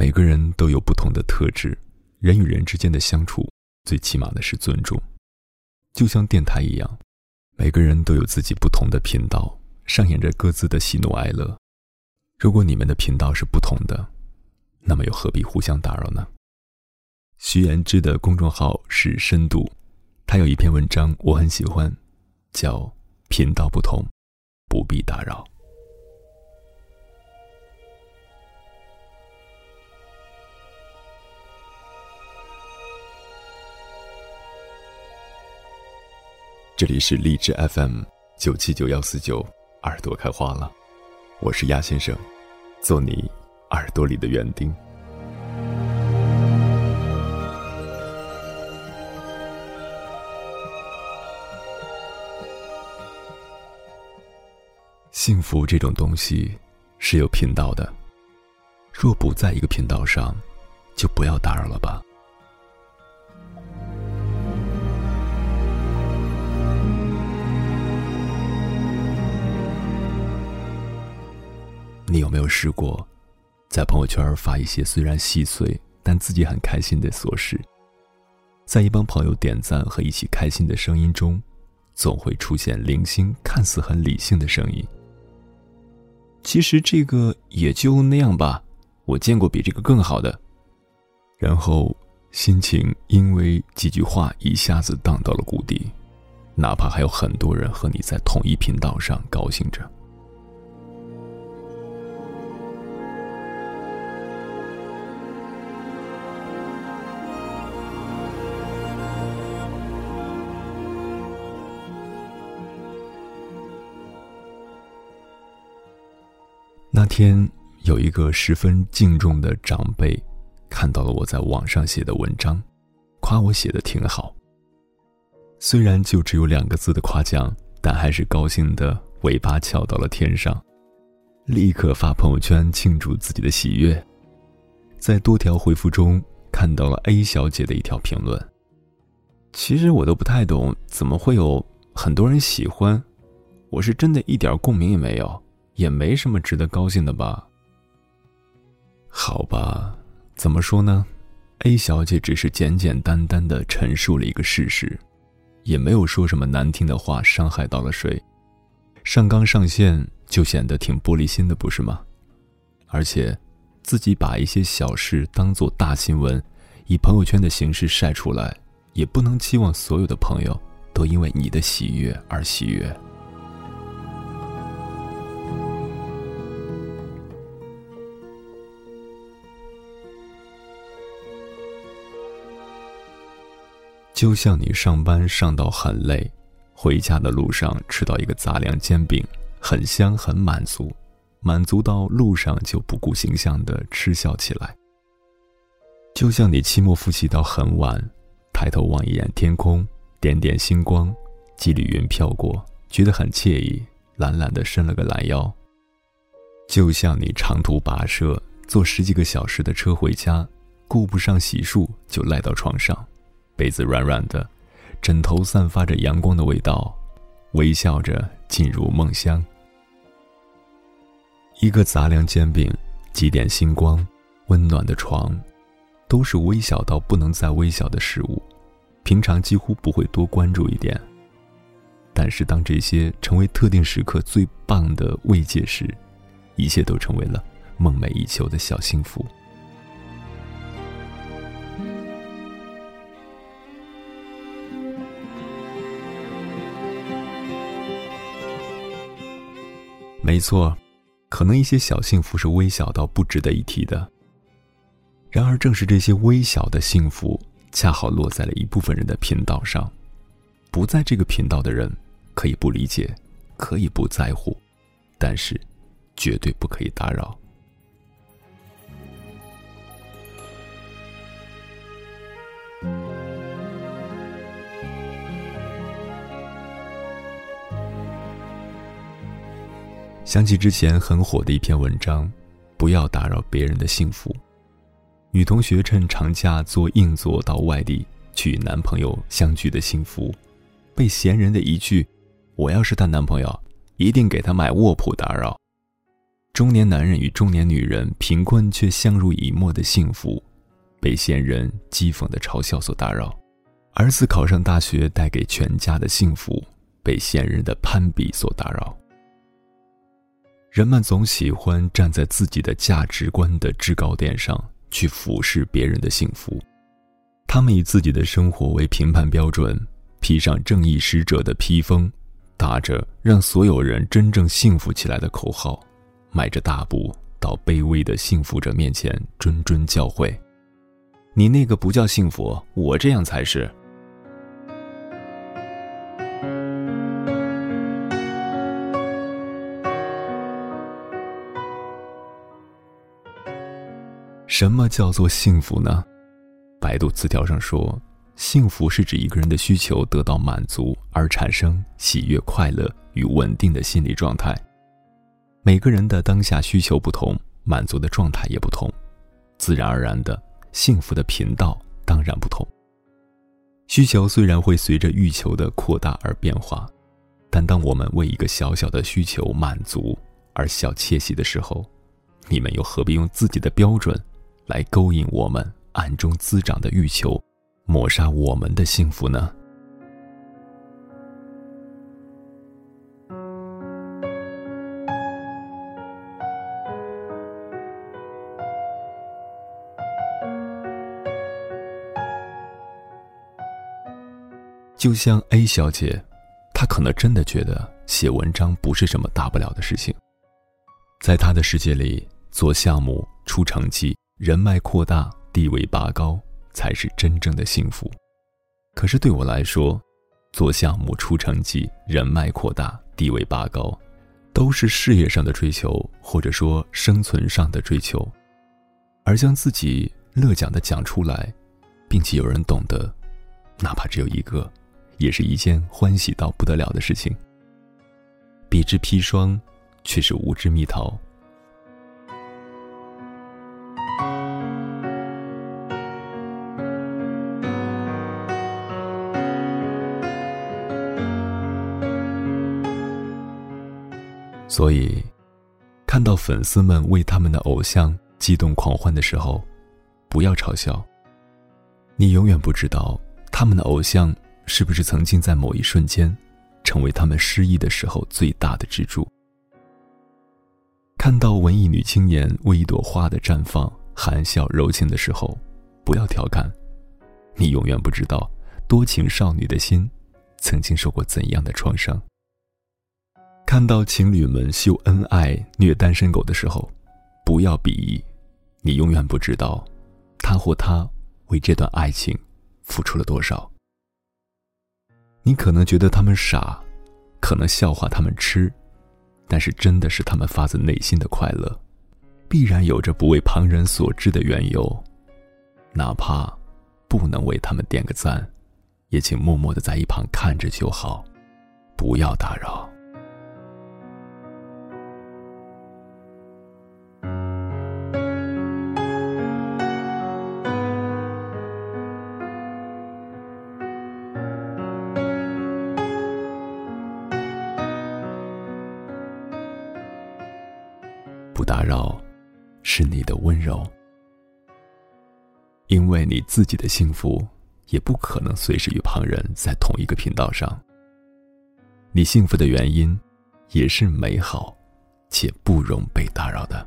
每个人都有不同的特质，人与人之间的相处，最起码的是尊重。就像电台一样，每个人都有自己不同的频道，上演着各自的喜怒哀乐。如果你们的频道是不同的，那么又何必互相打扰呢？徐言之的公众号是深度，他有一篇文章我很喜欢，叫“频道不同，不必打扰”。这里是荔枝 FM 九七九幺四九，耳朵开花了，我是鸭先生，做你耳朵里的园丁。幸福这种东西是有频道的，若不在一个频道上，就不要打扰了吧。你有没有试过，在朋友圈发一些虽然细碎但自己很开心的琐事？在一帮朋友点赞和一起开心的声音中，总会出现零星、看似很理性的声音。其实这个也就那样吧，我见过比这个更好的。然后心情因为几句话一下子荡到了谷底，哪怕还有很多人和你在同一频道上高兴着。那天有一个十分敬重的长辈，看到了我在网上写的文章，夸我写的挺好。虽然就只有两个字的夸奖，但还是高兴的尾巴翘到了天上，立刻发朋友圈庆祝自己的喜悦。在多条回复中看到了 A 小姐的一条评论。其实我都不太懂，怎么会有很多人喜欢？我是真的一点共鸣也没有。也没什么值得高兴的吧。好吧，怎么说呢？A 小姐只是简简单单的陈述了一个事实，也没有说什么难听的话，伤害到了谁。上纲上线就显得挺玻璃心的，不是吗？而且，自己把一些小事当做大新闻，以朋友圈的形式晒出来，也不能期望所有的朋友都因为你的喜悦而喜悦。就像你上班上到很累，回家的路上吃到一个杂粮煎饼，很香很满足，满足到路上就不顾形象的吃笑起来。就像你期末复习到很晚，抬头望一眼天空，点点星光，几缕云飘过，觉得很惬意，懒懒的伸了个懒腰。就像你长途跋涉，坐十几个小时的车回家，顾不上洗漱就赖到床上。被子软软的，枕头散发着阳光的味道，微笑着进入梦乡。一个杂粮煎饼，几点星光，温暖的床，都是微小到不能再微小的事物，平常几乎不会多关注一点。但是当这些成为特定时刻最棒的慰藉时，一切都成为了梦寐以求的小幸福。没错，可能一些小幸福是微小到不值得一提的。然而，正是这些微小的幸福，恰好落在了一部分人的频道上。不在这个频道的人，可以不理解，可以不在乎，但是，绝对不可以打扰。想起之前很火的一篇文章，不要打扰别人的幸福。女同学趁长假坐硬座到外地去与男朋友相聚的幸福，被闲人的一句“我要是她男朋友，一定给她买卧铺”打扰。中年男人与中年女人贫困却相濡以沫的幸福，被闲人讥讽的嘲笑所打扰；儿子考上大学带给全家的幸福，被闲人的攀比所打扰。人们总喜欢站在自己的价值观的制高点上去俯视别人的幸福，他们以自己的生活为评判标准，披上正义使者的披风，打着让所有人真正幸福起来的口号。迈着大步到卑微的幸福者面前，谆谆教诲：“你那个不叫幸福，我这样才是。”什么叫做幸福呢？百度词条上说，幸福是指一个人的需求得到满足而产生喜悦、快乐与稳定的心理状态。每个人的当下需求不同，满足的状态也不同，自然而然的，幸福的频道当然不同。需求虽然会随着欲求的扩大而变化，但当我们为一个小小的需求满足而小窃喜的时候，你们又何必用自己的标准来勾引我们暗中滋长的欲求，抹杀我们的幸福呢？就像 A 小姐，她可能真的觉得写文章不是什么大不了的事情。在她的世界里，做项目、出成绩、人脉扩大、地位拔高，才是真正的幸福。可是对我来说，做项目、出成绩、人脉扩大、地位拔高，都是事业上的追求，或者说生存上的追求。而将自己乐讲的讲出来，并且有人懂得，哪怕只有一个。也是一件欢喜到不得了的事情。彼之砒霜，却是无之蜜桃。所以，看到粉丝们为他们的偶像激动狂欢的时候，不要嘲笑。你永远不知道他们的偶像。是不是曾经在某一瞬间，成为他们失意的时候最大的支柱？看到文艺女青年为一朵花的绽放含笑柔情的时候，不要调侃，你永远不知道多情少女的心，曾经受过怎样的创伤。看到情侣们秀恩爱虐单身狗的时候，不要鄙夷，你永远不知道，他或她为这段爱情付出了多少。你可能觉得他们傻，可能笑话他们痴，但是真的是他们发自内心的快乐，必然有着不为旁人所知的缘由。哪怕不能为他们点个赞，也请默默的在一旁看着就好，不要打扰。你的温柔。因为你自己的幸福，也不可能随时与旁人在同一个频道上。你幸福的原因，也是美好，且不容被打扰的。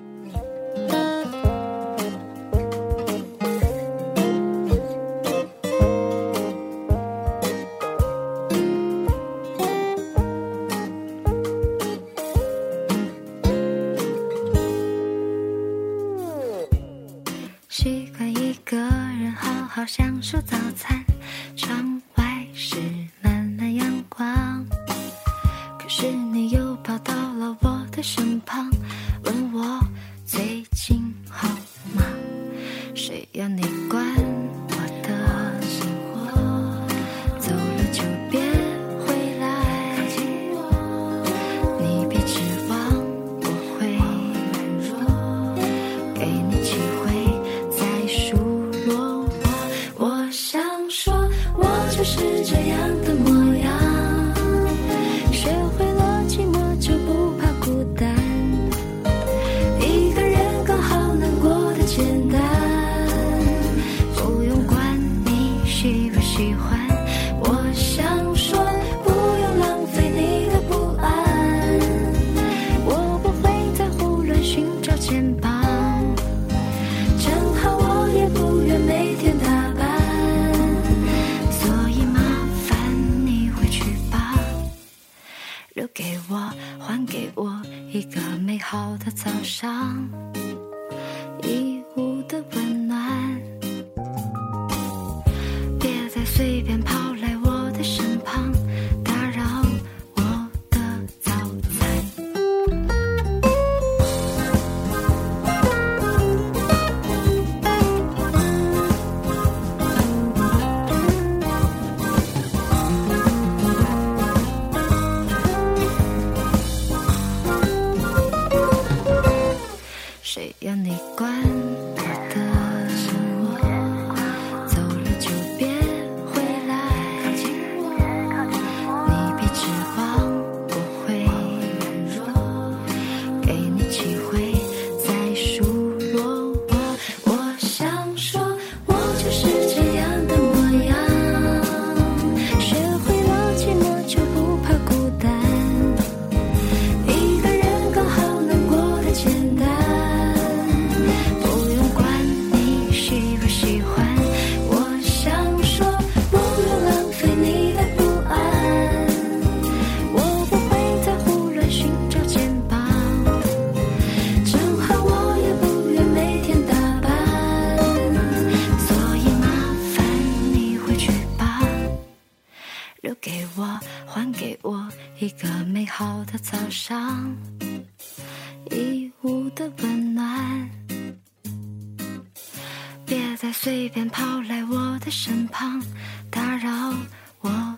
体会谁让你哭好的早上一屋的温暖。别再随便跑来我的身旁打扰我